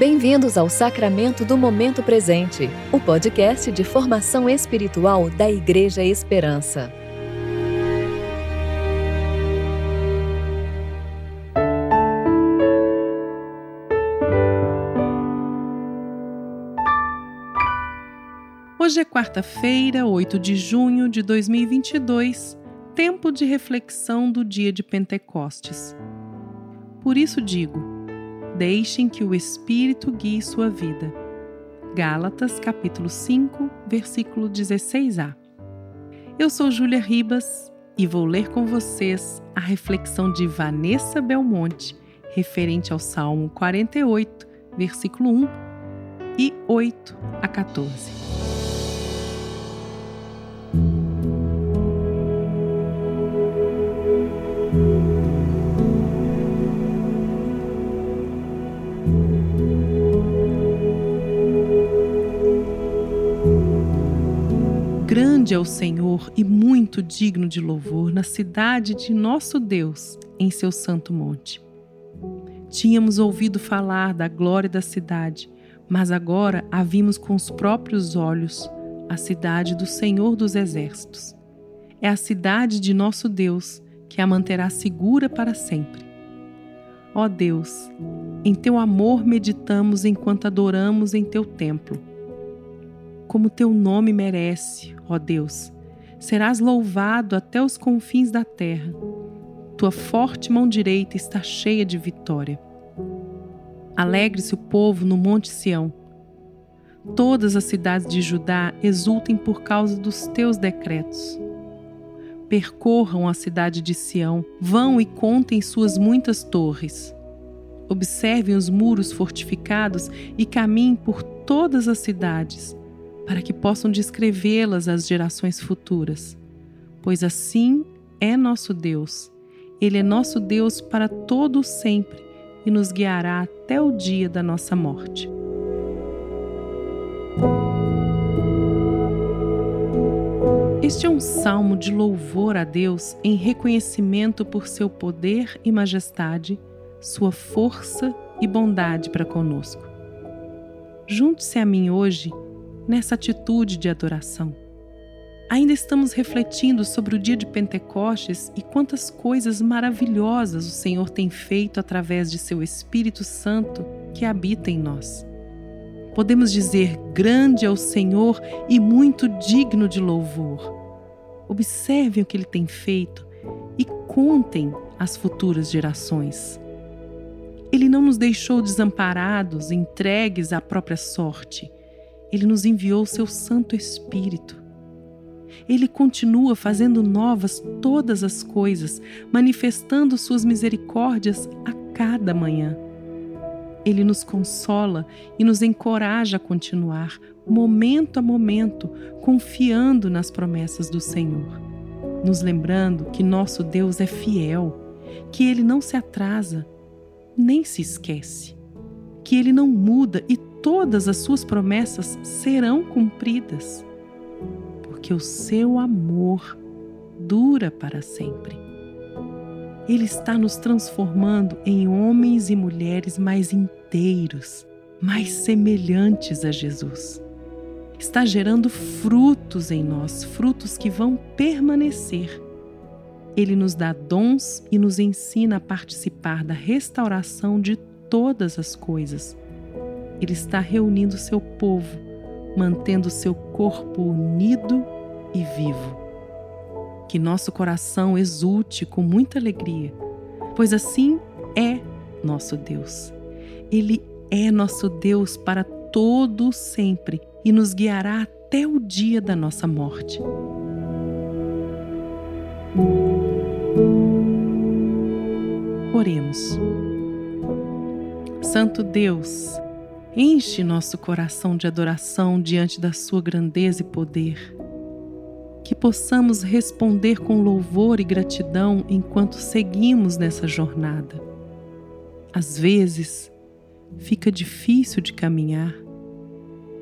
Bem-vindos ao Sacramento do Momento Presente, o podcast de formação espiritual da Igreja Esperança. Hoje é quarta-feira, 8 de junho de 2022, tempo de reflexão do dia de Pentecostes. Por isso digo, Deixem que o Espírito guie sua vida. Gálatas, capítulo 5, versículo 16a. Eu sou Júlia Ribas e vou ler com vocês a reflexão de Vanessa Belmonte, referente ao Salmo 48, versículo 1 e 8 a 14. Grande é o Senhor e muito digno de louvor na cidade de nosso Deus, em seu santo monte. Tínhamos ouvido falar da glória da cidade, mas agora a vimos com os próprios olhos, a cidade do Senhor dos Exércitos. É a cidade de nosso Deus que a manterá segura para sempre. Ó Deus, em teu amor meditamos enquanto adoramos em teu templo como teu nome merece, ó Deus. Serás louvado até os confins da terra. Tua forte mão direita está cheia de vitória. Alegre-se o povo no Monte Sião. Todas as cidades de Judá exultem por causa dos teus decretos. Percorram a cidade de Sião, vão e contem suas muitas torres. Observem os muros fortificados e caminhem por todas as cidades para que possam descrevê-las às gerações futuras. Pois assim é nosso Deus. Ele é nosso Deus para todo sempre e nos guiará até o dia da nossa morte. Este é um salmo de louvor a Deus em reconhecimento por seu poder e majestade, sua força e bondade para conosco. Junte-se a mim hoje nessa atitude de adoração. Ainda estamos refletindo sobre o dia de Pentecostes e quantas coisas maravilhosas o Senhor tem feito através de seu Espírito Santo que habita em nós. Podemos dizer: Grande é o Senhor e muito digno de louvor. Observem o que ele tem feito e contem às futuras gerações. Ele não nos deixou desamparados, entregues à própria sorte ele nos enviou seu Santo Espírito. Ele continua fazendo novas todas as coisas, manifestando suas misericórdias a cada manhã. Ele nos consola e nos encoraja a continuar, momento a momento, confiando nas promessas do Senhor, nos lembrando que nosso Deus é fiel, que ele não se atrasa, nem se esquece, que ele não muda e todas as suas promessas serão cumpridas, porque o seu amor dura para sempre. Ele está nos transformando em homens e mulheres mais inteiros, mais semelhantes a Jesus. Está gerando frutos em nós, frutos que vão permanecer. Ele nos dá dons e nos ensina a participar da restauração de todas as coisas ele está reunindo seu povo, mantendo seu corpo unido e vivo. Que nosso coração exulte com muita alegria, pois assim é nosso Deus. Ele é nosso Deus para todo sempre e nos guiará até o dia da nossa morte. Oremos. Santo Deus, Enche nosso coração de adoração diante da Sua grandeza e poder. Que possamos responder com louvor e gratidão enquanto seguimos nessa jornada. Às vezes, fica difícil de caminhar,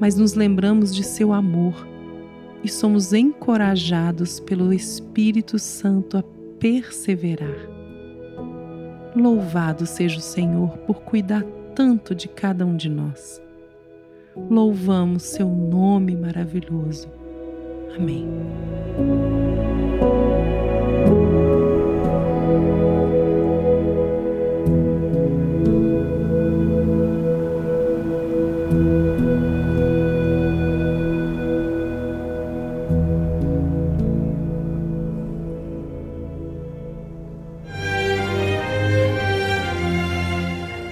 mas nos lembramos de Seu amor e somos encorajados pelo Espírito Santo a perseverar. Louvado seja o Senhor por cuidar tanto de cada um de nós. Louvamos seu nome maravilhoso. Amém.